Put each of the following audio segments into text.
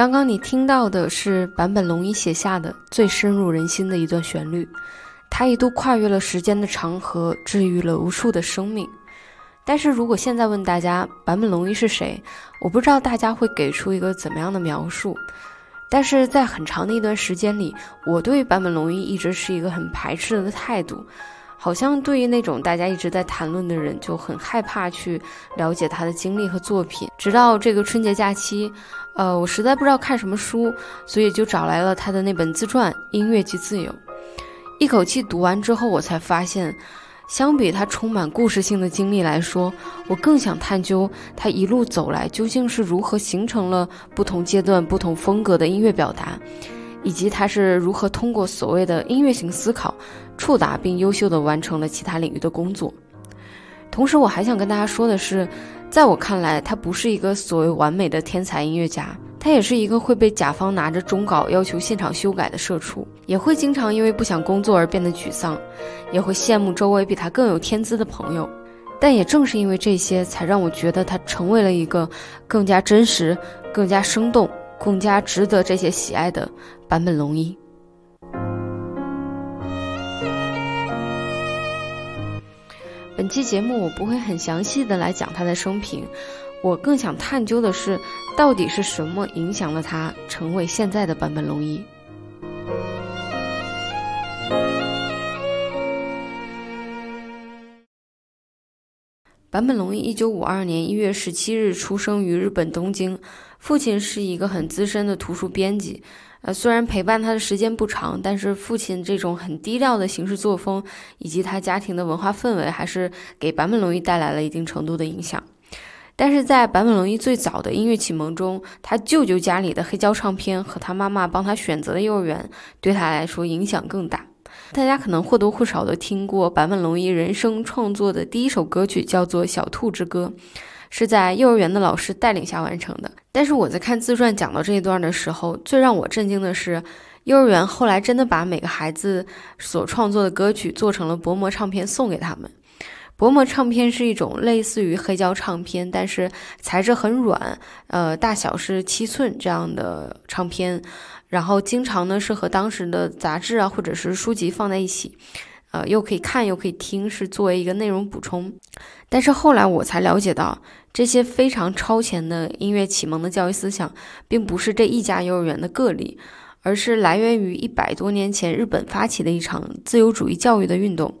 刚刚你听到的是坂本龙一写下的最深入人心的一段旋律，它一度跨越了时间的长河，治愈了无数的生命。但是如果现在问大家坂本龙一是谁，我不知道大家会给出一个怎么样的描述。但是在很长的一段时间里，我对坂本龙一一直是一个很排斥的态度。好像对于那种大家一直在谈论的人，就很害怕去了解他的经历和作品。直到这个春节假期，呃，我实在不知道看什么书，所以就找来了他的那本自传《音乐及自由》。一口气读完之后，我才发现，相比他充满故事性的经历来说，我更想探究他一路走来究竟是如何形成了不同阶段、不同风格的音乐表达。以及他是如何通过所谓的音乐型思考，触达并优秀的完成了其他领域的工作。同时，我还想跟大家说的是，在我看来，他不是一个所谓完美的天才音乐家，他也是一个会被甲方拿着终稿要求现场修改的社畜，也会经常因为不想工作而变得沮丧，也会羡慕周围比他更有天资的朋友。但也正是因为这些，才让我觉得他成为了一个更加真实、更加生动。更加值得这些喜爱的坂本龙一。期节目我不会很详细的来讲他的生平，我更想探究的是，到底是什么影响了他成为现在的坂本龙一。坂本龙一一九五二年一月十七日出生于日本东京。父亲是一个很资深的图书编辑，呃，虽然陪伴他的时间不长，但是父亲这种很低调的行事作风，以及他家庭的文化氛围，还是给坂本龙一带来了一定程度的影响。但是在坂本龙一最早的音乐启蒙中，他舅舅家里的黑胶唱片和他妈妈帮他选择的幼儿园，对他来说影响更大。大家可能或多或少的听过坂本龙一人生创作的第一首歌曲，叫做《小兔之歌》。是在幼儿园的老师带领下完成的。但是我在看自传讲到这一段的时候，最让我震惊的是，幼儿园后来真的把每个孩子所创作的歌曲做成了薄膜唱片送给他们。薄膜唱片是一种类似于黑胶唱片，但是材质很软，呃，大小是七寸这样的唱片，然后经常呢是和当时的杂志啊或者是书籍放在一起。呃，又可以看又可以听，是作为一个内容补充。但是后来我才了解到，这些非常超前的音乐启蒙的教育思想，并不是这一家幼儿园的个例，而是来源于一百多年前日本发起的一场自由主义教育的运动，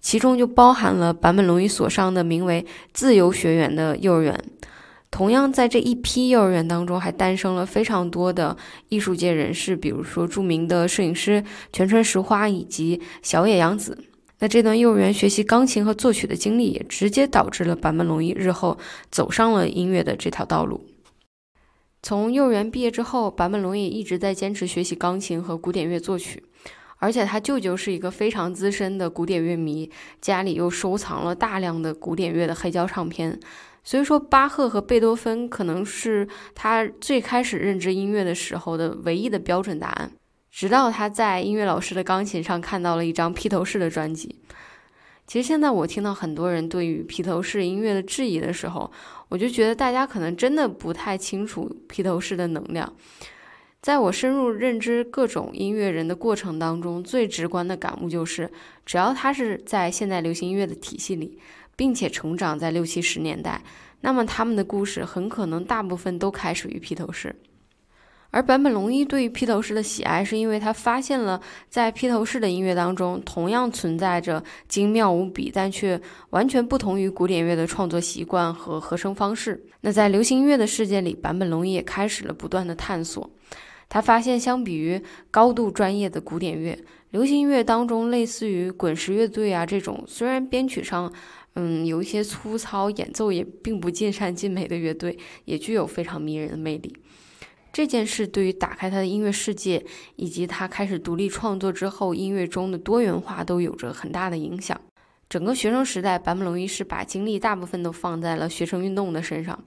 其中就包含了坂本龙一所上的名为“自由学园”的幼儿园。同样，在这一批幼儿园当中，还诞生了非常多的艺术界人士，比如说著名的摄影师全川石花以及小野洋子。那这段幼儿园学习钢琴和作曲的经历，也直接导致了坂本龙一日后走上了音乐的这条道路。从幼儿园毕业之后，坂本龙一一直在坚持学习钢琴和古典乐作曲，而且他舅舅是一个非常资深的古典乐迷，家里又收藏了大量的古典乐的黑胶唱片。所以说，巴赫和贝多芬可能是他最开始认知音乐的时候的唯一的标准答案。直到他在音乐老师的钢琴上看到了一张披头士的专辑。其实现在我听到很多人对于披头士音乐的质疑的时候，我就觉得大家可能真的不太清楚披头士的能量。在我深入认知各种音乐人的过程当中，最直观的感悟就是，只要他是在现代流行音乐的体系里。并且成长在六七十年代，那么他们的故事很可能大部分都开始于披头士。而坂本龙一对于披头士的喜爱，是因为他发现了在披头士的音乐当中，同样存在着精妙无比但却完全不同于古典乐的创作习惯和和声方式。那在流行音乐的世界里，坂本龙一也开始了不断的探索。他发现，相比于高度专业的古典乐，流行音乐当中类似于滚石乐队啊这种，虽然编曲上，嗯，有一些粗糙，演奏也并不尽善尽美的乐队，也具有非常迷人的魅力。这件事对于打开他的音乐世界，以及他开始独立创作之后音乐中的多元化，都有着很大的影响。整个学生时代，坂本龙一是把精力大部分都放在了学生运动的身上，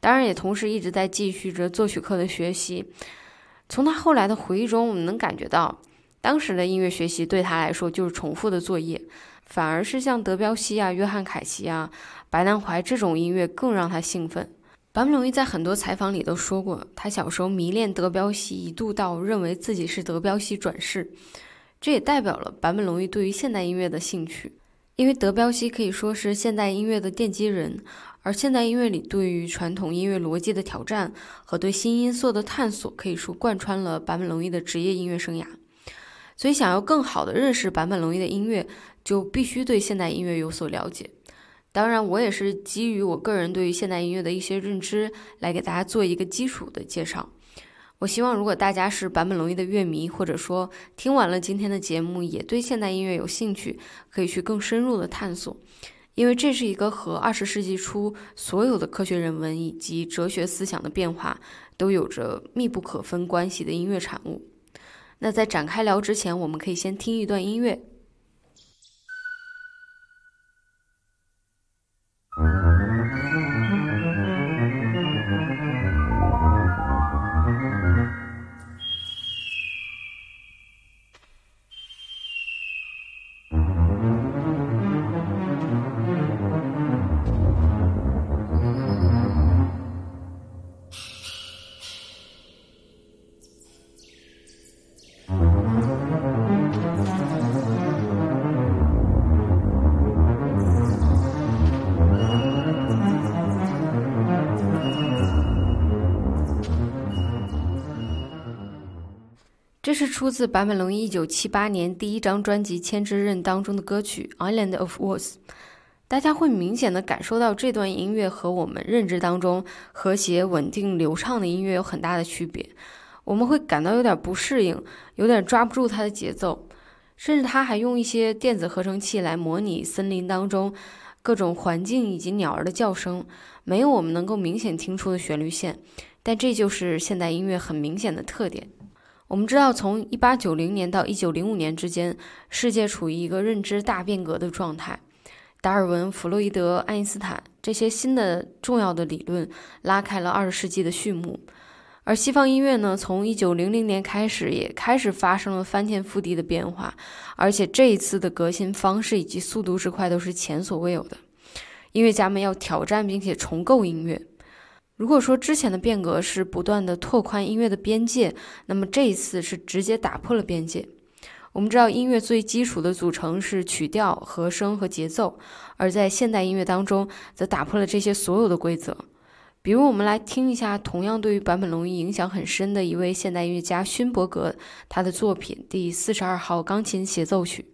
当然也同时一直在继续着作曲课的学习。从他后来的回忆中，我们能感觉到，当时的音乐学习对他来说就是重复的作业，反而是像德彪西啊、约翰凯奇啊、白南怀这种音乐更让他兴奋。坂本龙一在很多采访里都说过，他小时候迷恋德彪西，一度到认为自己是德彪西转世，这也代表了坂本龙一对于现代音乐的兴趣。因为德彪西可以说是现代音乐的奠基人，而现代音乐里对于传统音乐逻辑的挑战和对新音色的探索，可以说贯穿了坂本龙一的职业音乐生涯。所以，想要更好的认识坂本龙一的音乐，就必须对现代音乐有所了解。当然，我也是基于我个人对于现代音乐的一些认知，来给大家做一个基础的介绍。我希望，如果大家是坂本龙一的乐迷，或者说听完了今天的节目也对现代音乐有兴趣，可以去更深入的探索，因为这是一个和二十世纪初所有的科学人文以及哲学思想的变化都有着密不可分关系的音乐产物。那在展开聊之前，我们可以先听一段音乐。这是出自坂本龙一1978年第一张专辑《千之刃》当中的歌曲《Island of Words》。大家会明显的感受到这段音乐和我们认知当中和谐、稳定、流畅的音乐有很大的区别。我们会感到有点不适应，有点抓不住它的节奏，甚至他还用一些电子合成器来模拟森林当中各种环境以及鸟儿的叫声，没有我们能够明显听出的旋律线。但这就是现代音乐很明显的特点。我们知道，从一八九零年到一九零五年之间，世界处于一个认知大变革的状态。达尔文、弗洛伊德、爱因斯坦这些新的重要的理论拉开了二十世纪的序幕。而西方音乐呢，从一九零零年开始也开始发生了翻天覆地的变化，而且这一次的革新方式以及速度之快都是前所未有的。音乐家们要挑战并且重构音乐。如果说之前的变革是不断的拓宽音乐的边界，那么这一次是直接打破了边界。我们知道音乐最基础的组成是曲调、和声和节奏，而在现代音乐当中则打破了这些所有的规则。比如，我们来听一下同样对于坂本龙一影响很深的一位现代音乐家勋伯格他的作品第四十二号钢琴协奏曲。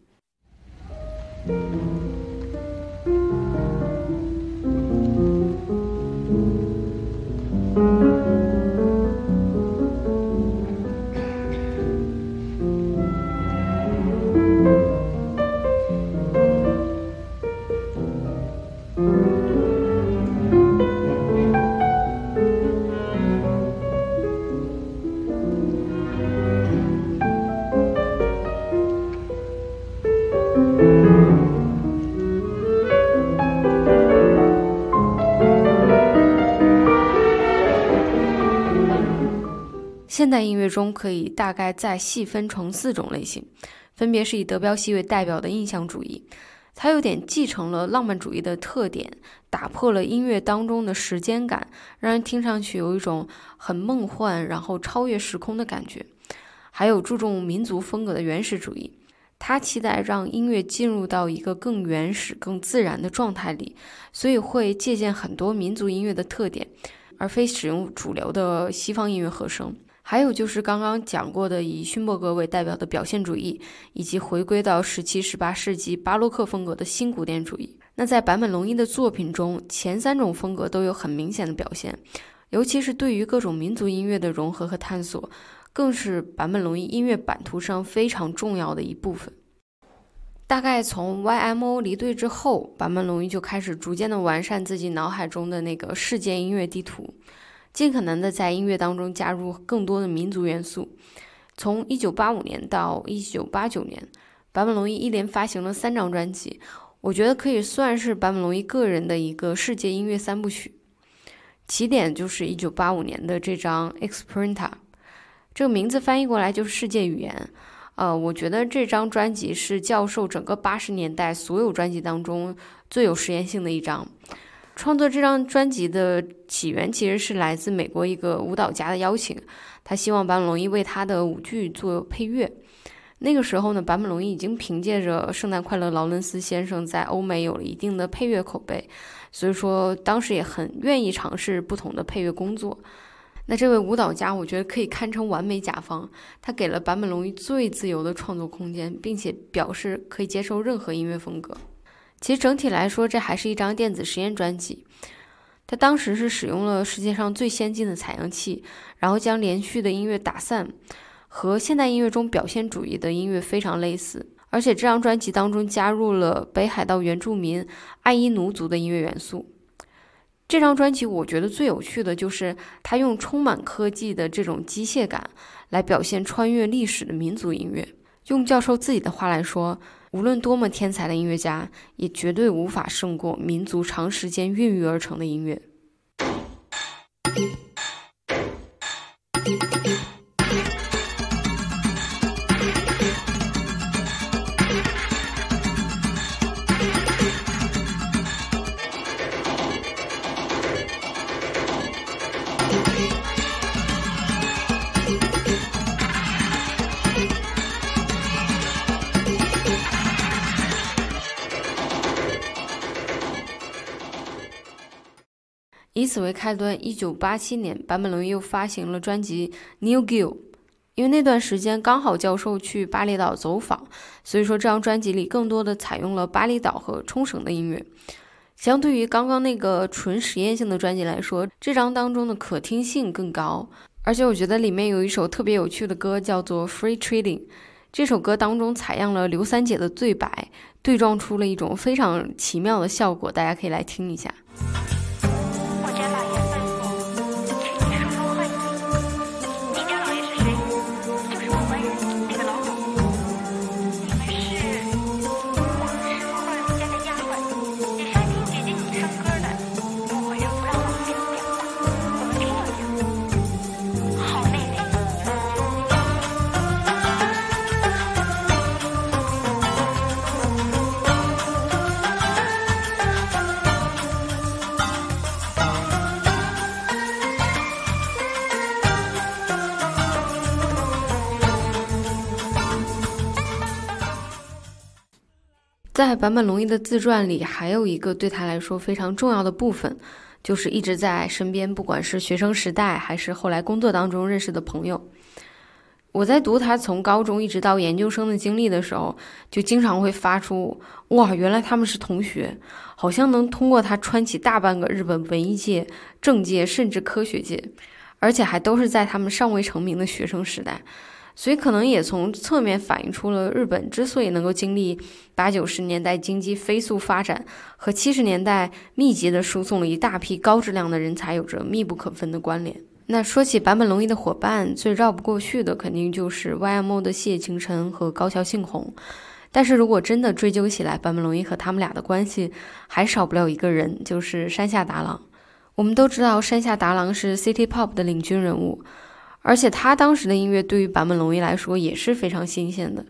现代音乐中可以大概再细分成四种类型，分别是以德彪西为代表的印象主义，它有点继承了浪漫主义的特点，打破了音乐当中的时间感，让人听上去有一种很梦幻，然后超越时空的感觉。还有注重民族风格的原始主义，他期待让音乐进入到一个更原始、更自然的状态里，所以会借鉴很多民族音乐的特点，而非使用主流的西方音乐和声。还有就是刚刚讲过的以勋伯格为代表的表现主义，以及回归到十七、十八世纪巴洛克风格的新古典主义。那在坂本龙一的作品中，前三种风格都有很明显的表现，尤其是对于各种民族音乐的融合和探索，更是坂本龙一音乐版图上非常重要的一部分。大概从 YMO 离队之后，坂本龙一就开始逐渐的完善自己脑海中的那个世界音乐地图，尽可能的在音乐当中加入更多的民族元素。从1985年到1989年，坂本龙一一连发行了三张专辑，我觉得可以算是坂本龙一个人的一个世界音乐三部曲。起点就是1985年的这张《Exprenta》，这个名字翻译过来就是世界语言。呃，我觉得这张专辑是教授整个八十年代所有专辑当中最有实验性的一张。创作这张专辑的起源其实是来自美国一个舞蹈家的邀请，他希望坂本龙一为他的舞剧做配乐。那个时候呢，坂本龙一已经凭借着《圣诞快乐，劳伦斯先生》在欧美有了一定的配乐口碑，所以说当时也很愿意尝试不同的配乐工作。那这位舞蹈家，我觉得可以堪称完美甲方。他给了坂本龙一最自由的创作空间，并且表示可以接受任何音乐风格。其实整体来说，这还是一张电子实验专辑。他当时是使用了世界上最先进的采样器，然后将连续的音乐打散，和现代音乐中表现主义的音乐非常类似。而且这张专辑当中加入了北海道原住民爱伊奴族的音乐元素。这张专辑我觉得最有趣的就是他用充满科技的这种机械感来表现穿越历史的民族音乐。用教授自己的话来说，无论多么天才的音乐家，也绝对无法胜过民族长时间孕育而成的音乐。以此为开端，一九八七年，坂本龙一又发行了专辑《New Gill》。因为那段时间刚好教授去巴厘岛走访，所以说这张专辑里更多的采用了巴厘岛和冲绳的音乐。相对于刚刚那个纯实验性的专辑来说，这张当中的可听性更高。而且我觉得里面有一首特别有趣的歌，叫做《Free Trading》。这首歌当中采样了刘三姐的对白，对撞出了一种非常奇妙的效果。大家可以来听一下。在坂本龙一的自传里，还有一个对他来说非常重要的部分，就是一直在身边，不管是学生时代还是后来工作当中认识的朋友。我在读他从高中一直到研究生的经历的时候，就经常会发出“哇，原来他们是同学”，好像能通过他穿起大半个日本文艺界、政界甚至科学界，而且还都是在他们尚未成名的学生时代。所以可能也从侧面反映出了日本之所以能够经历八九十年代经济飞速发展和七十年代密集的输送了一大批高质量的人才有着密不可分的关联。那说起坂本龙一的伙伴，最绕不过去的肯定就是 YMO 的谢晴晨和高桥幸宏。但是如果真的追究起来，坂本龙一和他们俩的关系还少不了一个人，就是山下达郎。我们都知道山下达郎是 City Pop 的领军人物。而且他当时的音乐对于坂本龙一来说也是非常新鲜的，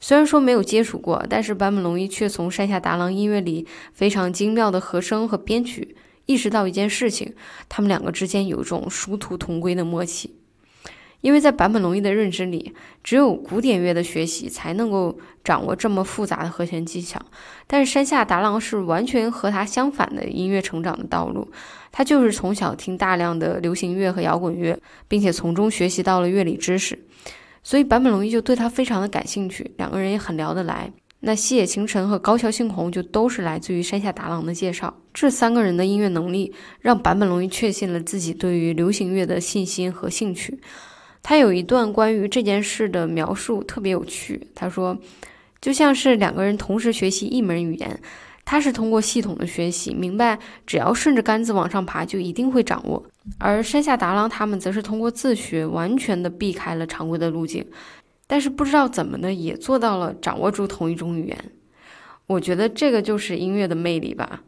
虽然说没有接触过，但是坂本龙一却从山下达郎音乐里非常精妙的和声和编曲，意识到一件事情，他们两个之间有一种殊途同归的默契。因为在坂本龙一的认知里，只有古典乐的学习才能够掌握这么复杂的和弦技巧，但是山下达郎是完全和他相反的音乐成长的道路，他就是从小听大量的流行乐和摇滚乐，并且从中学习到了乐理知识，所以坂本龙一就对他非常的感兴趣，两个人也很聊得来。那西野晴臣和高桥幸宏就都是来自于山下达郎的介绍，这三个人的音乐能力让坂本龙一确信了自己对于流行乐的信心和兴趣。他有一段关于这件事的描述特别有趣。他说，就像是两个人同时学习一门语言，他是通过系统的学习，明白只要顺着杆子往上爬就一定会掌握；而山下达郎他们则是通过自学，完全的避开了常规的路径，但是不知道怎么的也做到了掌握住同一种语言。我觉得这个就是音乐的魅力吧。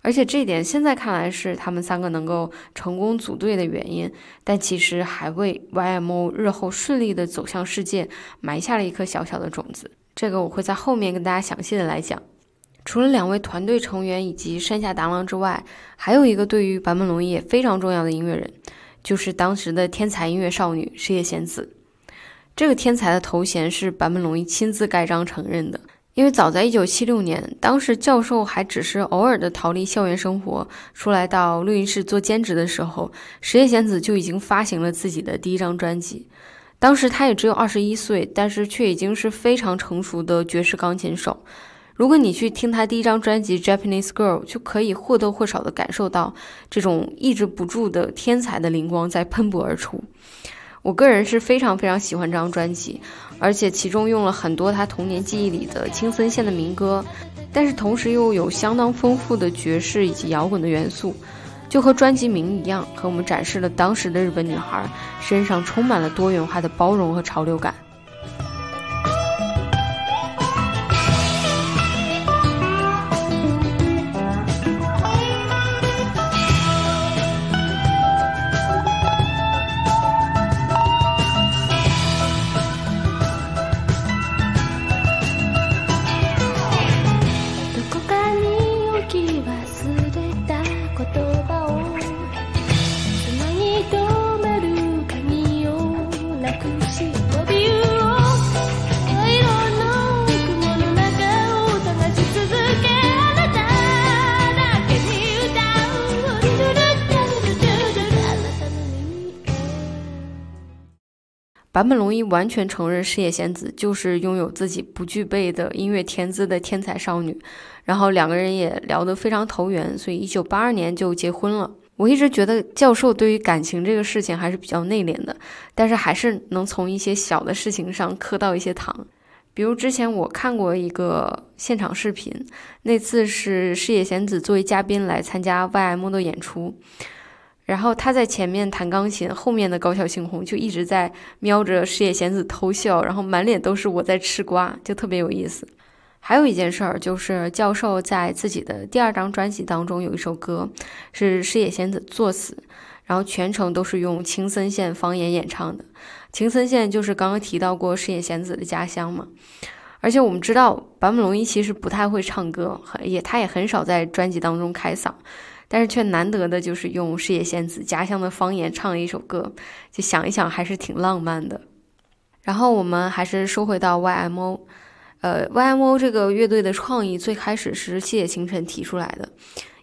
而且这一点现在看来是他们三个能够成功组队的原因，但其实还为 YMO 日后顺利的走向世界埋下了一颗小小的种子。这个我会在后面跟大家详细的来讲。除了两位团队成员以及山下达郎之外，还有一个对于坂本龙一也非常重要的音乐人，就是当时的天才音乐少女矢野贤子。这个天才的头衔是坂本龙一亲自盖章承认的。因为早在一九七六年，当时教授还只是偶尔的逃离校园生活，出来到录音室做兼职的时候，石野贤子就已经发行了自己的第一张专辑。当时他也只有二十一岁，但是却已经是非常成熟的爵士钢琴手。如果你去听他第一张专辑《Japanese Girl》，就可以或多或少的感受到这种抑制不住的天才的灵光在喷薄而出。我个人是非常非常喜欢这张专辑。而且其中用了很多他童年记忆里的青森县的民歌，但是同时又有相当丰富的爵士以及摇滚的元素，就和专辑名一样，和我们展示了当时的日本女孩身上充满了多元化的包容和潮流感。坂本龙一完全承认矢野贤子就是拥有自己不具备的音乐天资的天才少女，然后两个人也聊得非常投缘，所以一九八二年就结婚了。我一直觉得教授对于感情这个事情还是比较内敛的，但是还是能从一些小的事情上磕到一些糖。比如之前我看过一个现场视频，那次是矢野贤子作为嘉宾来参加 Y.M 的演出。然后他在前面弹钢琴，后面的高桥幸宏就一直在瞄着矢野贤子偷笑，然后满脸都是我在吃瓜，就特别有意思。还有一件事儿就是，教授在自己的第二张专辑当中有一首歌是矢野贤子作词，然后全程都是用青森县方言演唱的。青森县就是刚刚提到过矢野贤子的家乡嘛。而且我们知道坂本龙一其实不太会唱歌，也他也很少在专辑当中开嗓。但是却难得的就是用矢野仙子家乡的方言唱了一首歌，就想一想还是挺浪漫的。然后我们还是收回到 YMO，呃，YMO 这个乐队的创意最开始是谢野晴辰提出来的。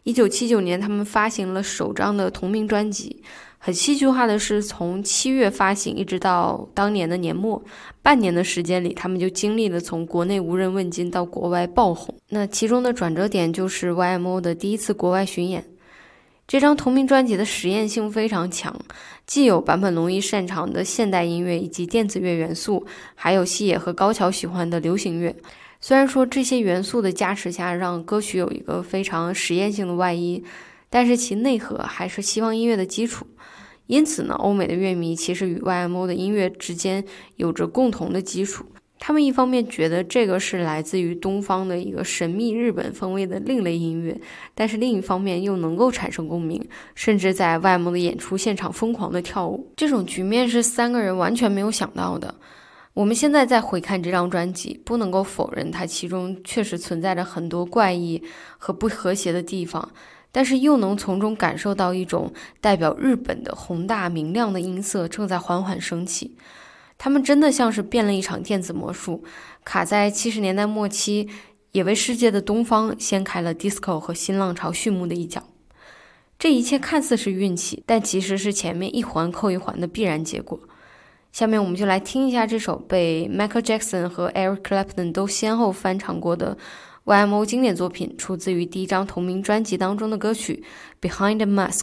一九七九年，他们发行了首张的同名专辑。很戏剧化的是，从七月发行一直到当年的年末，半年的时间里，他们就经历了从国内无人问津到国外爆红。那其中的转折点就是 YMO 的第一次国外巡演。这张同名专辑的实验性非常强，既有坂本龙一擅长的现代音乐以及电子乐元素，还有西野和高桥喜欢的流行乐。虽然说这些元素的加持下，让歌曲有一个非常实验性的外衣，但是其内核还是西方音乐的基础。因此呢，欧美的乐迷其实与 YMO 的音乐之间有着共同的基础。他们一方面觉得这个是来自于东方的一个神秘日本风味的另类音乐，但是另一方面又能够产生共鸣，甚至在外蒙的演出现场疯狂的跳舞。这种局面是三个人完全没有想到的。我们现在再回看这张专辑，不能够否认它其中确实存在着很多怪异和不和谐的地方。但是又能从中感受到一种代表日本的宏大明亮的音色正在缓缓升起，他们真的像是变了一场电子魔术，卡在七十年代末期，也为世界的东方掀开了 disco 和新浪潮序幕的一角。这一切看似是运气，但其实是前面一环扣一环的必然结果。下面我们就来听一下这首被 Michael Jackson 和 Eric Clapton 都先后翻唱过的。YMO 经典作品出自于第一张同名专辑当中的歌曲《Behind the Mask》。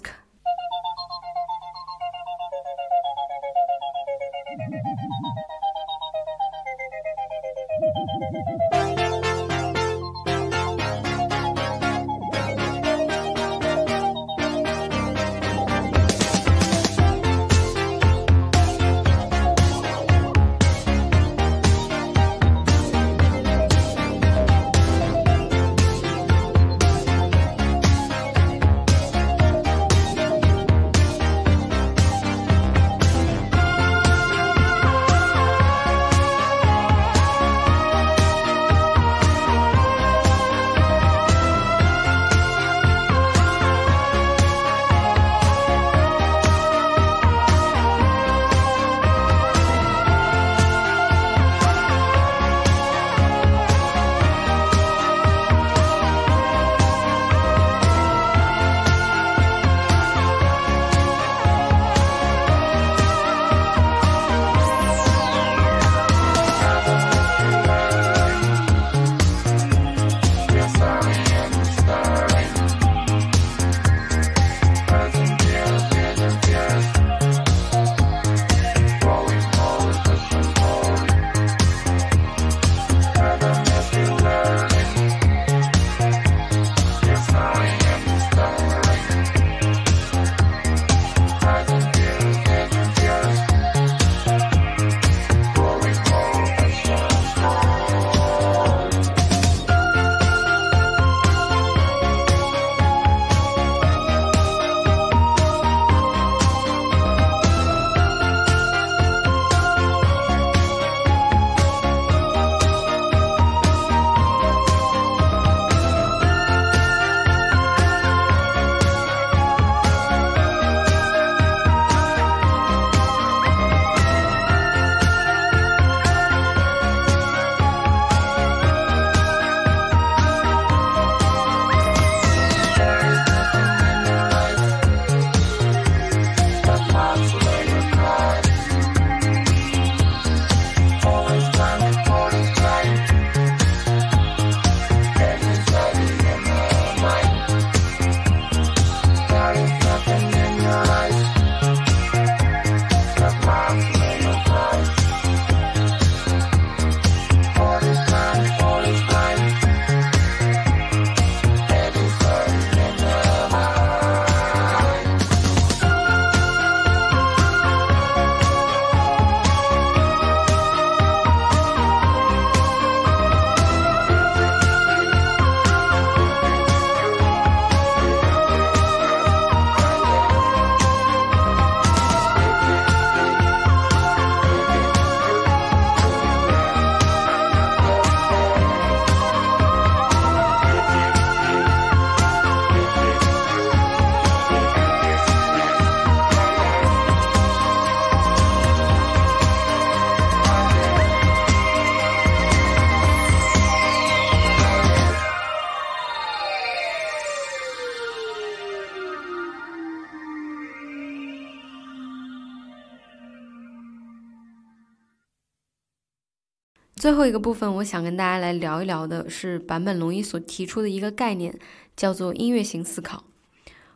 最后一个部分，我想跟大家来聊一聊的是坂本龙一所提出的一个概念，叫做音乐型思考。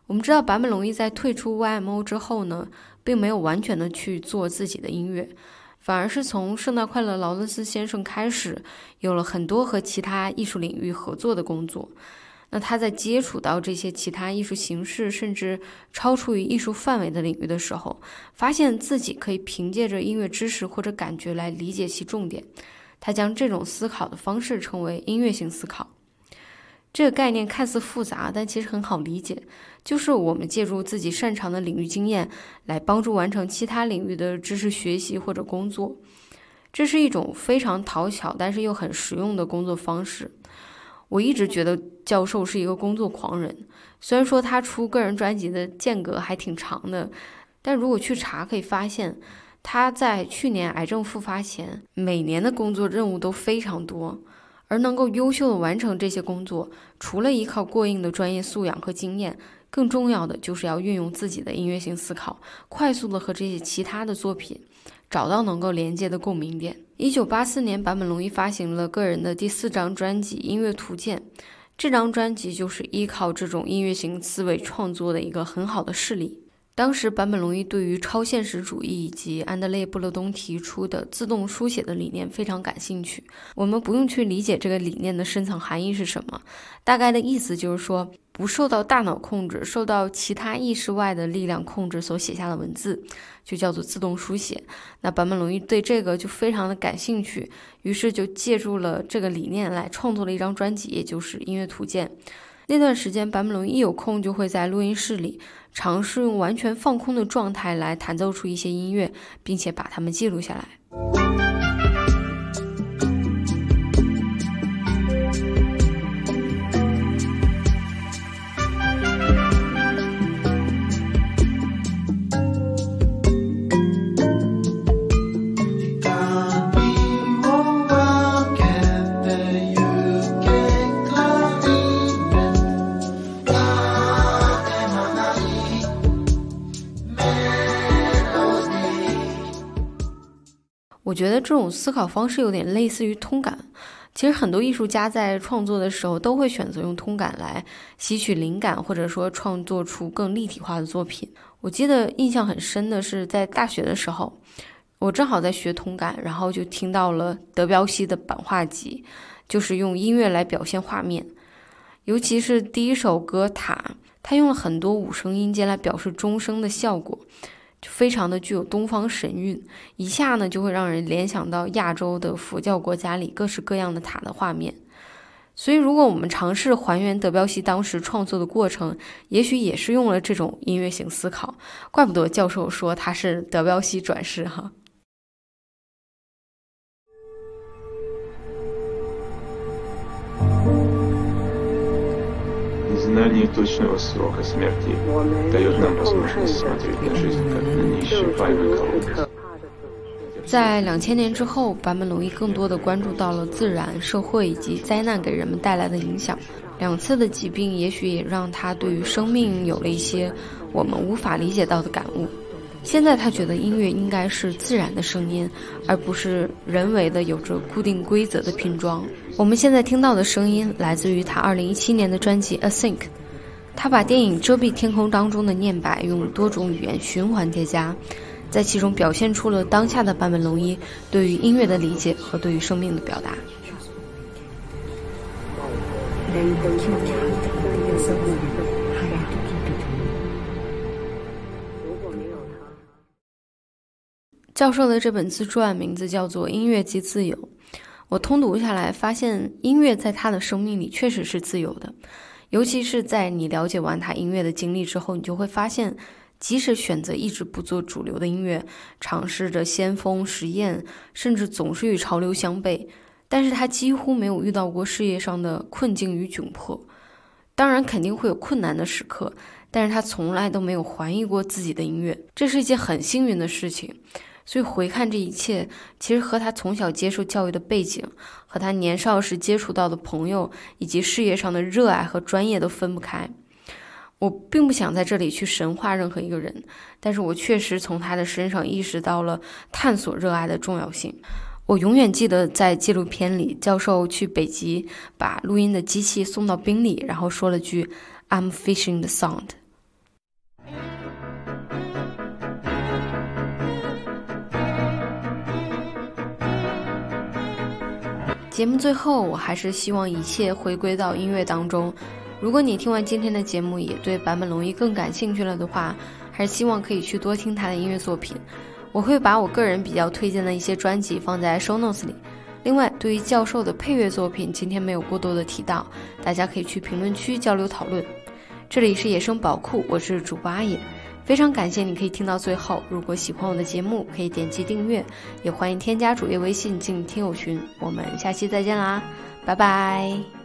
我们知道坂本龙一在退出 YMO 之后呢，并没有完全的去做自己的音乐，反而是从《圣诞快乐，劳伦斯先生》开始，有了很多和其他艺术领域合作的工作。那他在接触到这些其他艺术形式，甚至超出于艺术范围的领域的时候，发现自己可以凭借着音乐知识或者感觉来理解其重点。他将这种思考的方式称为音乐性思考。这个概念看似复杂，但其实很好理解，就是我们借助自己擅长的领域经验，来帮助完成其他领域的知识学习或者工作。这是一种非常讨巧，但是又很实用的工作方式。我一直觉得教授是一个工作狂人，虽然说他出个人专辑的间隔还挺长的，但如果去查可以发现，他在去年癌症复发前，每年的工作任务都非常多，而能够优秀的完成这些工作，除了依靠过硬的专业素养和经验，更重要的就是要运用自己的音乐性思考，快速的和这些其他的作品。找到能够连接的共鸣点。一九八四年，坂本龙一发行了个人的第四张专辑《音乐图鉴》，这张专辑就是依靠这种音乐型思维创作的一个很好的事例。当时，坂本龙一对于超现实主义以及安德烈·布勒东提出的自动书写的理念非常感兴趣。我们不用去理解这个理念的深层含义是什么，大概的意思就是说，不受到大脑控制、受到其他意识外的力量控制所写下的文字，就叫做自动书写。那坂本龙一对这个就非常的感兴趣，于是就借助了这个理念来创作了一张专辑，也就是《音乐图鉴》。那段时间，坂本龙一有空就会在录音室里。尝试用完全放空的状态来弹奏出一些音乐，并且把它们记录下来。我觉得这种思考方式有点类似于通感。其实很多艺术家在创作的时候都会选择用通感来吸取灵感，或者说创作出更立体化的作品。我记得印象很深的是在大学的时候，我正好在学通感，然后就听到了德彪西的版画集，就是用音乐来表现画面，尤其是第一首歌《塔》，他用了很多五声音阶来表示钟声的效果。就非常的具有东方神韵，一下呢就会让人联想到亚洲的佛教国家里各式各样的塔的画面。所以，如果我们尝试还原德彪西当时创作的过程，也许也是用了这种音乐性思考。怪不得教授说他是德彪西转世哈。знание точного срока смерти дает нам возможность смотреть на жизнь как на неисчерпаемый колодец. 在两千年之后，坂本龙一更多的关注到了自然、社会以及灾难给人们带来的影响。两次的疾病也许也让他对于生命有了一些我们无法理解到的感悟。 现在他觉得音乐应该是自然的声音，而不是人为的有着固定规则的拼装。我们现在听到的声音来自于他2017年的专辑《A Think》，他把电影《遮蔽天空》当中的念白用多种语言循环叠加，在其中表现出了当下的坂本龙一对于音乐的理解和对于生命的表达。教授的这本自传名字叫做《音乐即自由》。我通读下来，发现音乐在他的生命里确实是自由的。尤其是在你了解完他音乐的经历之后，你就会发现，即使选择一直不做主流的音乐，尝试着先锋实验，甚至总是与潮流相悖，但是他几乎没有遇到过事业上的困境与窘迫。当然，肯定会有困难的时刻，但是他从来都没有怀疑过自己的音乐，这是一件很幸运的事情。所以回看这一切，其实和他从小接受教育的背景，和他年少时接触到的朋友，以及事业上的热爱和专业都分不开。我并不想在这里去神化任何一个人，但是我确实从他的身上意识到了探索热爱的重要性。我永远记得在纪录片里，教授去北极把录音的机器送到冰里，然后说了句 “I'm fishing the sound”。节目最后，我还是希望一切回归到音乐当中。如果你听完今天的节目也对坂本龙一更感兴趣了的话，还是希望可以去多听他的音乐作品。我会把我个人比较推荐的一些专辑放在 show notes 里。另外，对于教授的配乐作品，今天没有过多的提到，大家可以去评论区交流讨论。这里是野生宝库，我是主播阿野。非常感谢你可以听到最后。如果喜欢我的节目，可以点击订阅，也欢迎添加主页微信进听友群。我们下期再见啦，拜拜。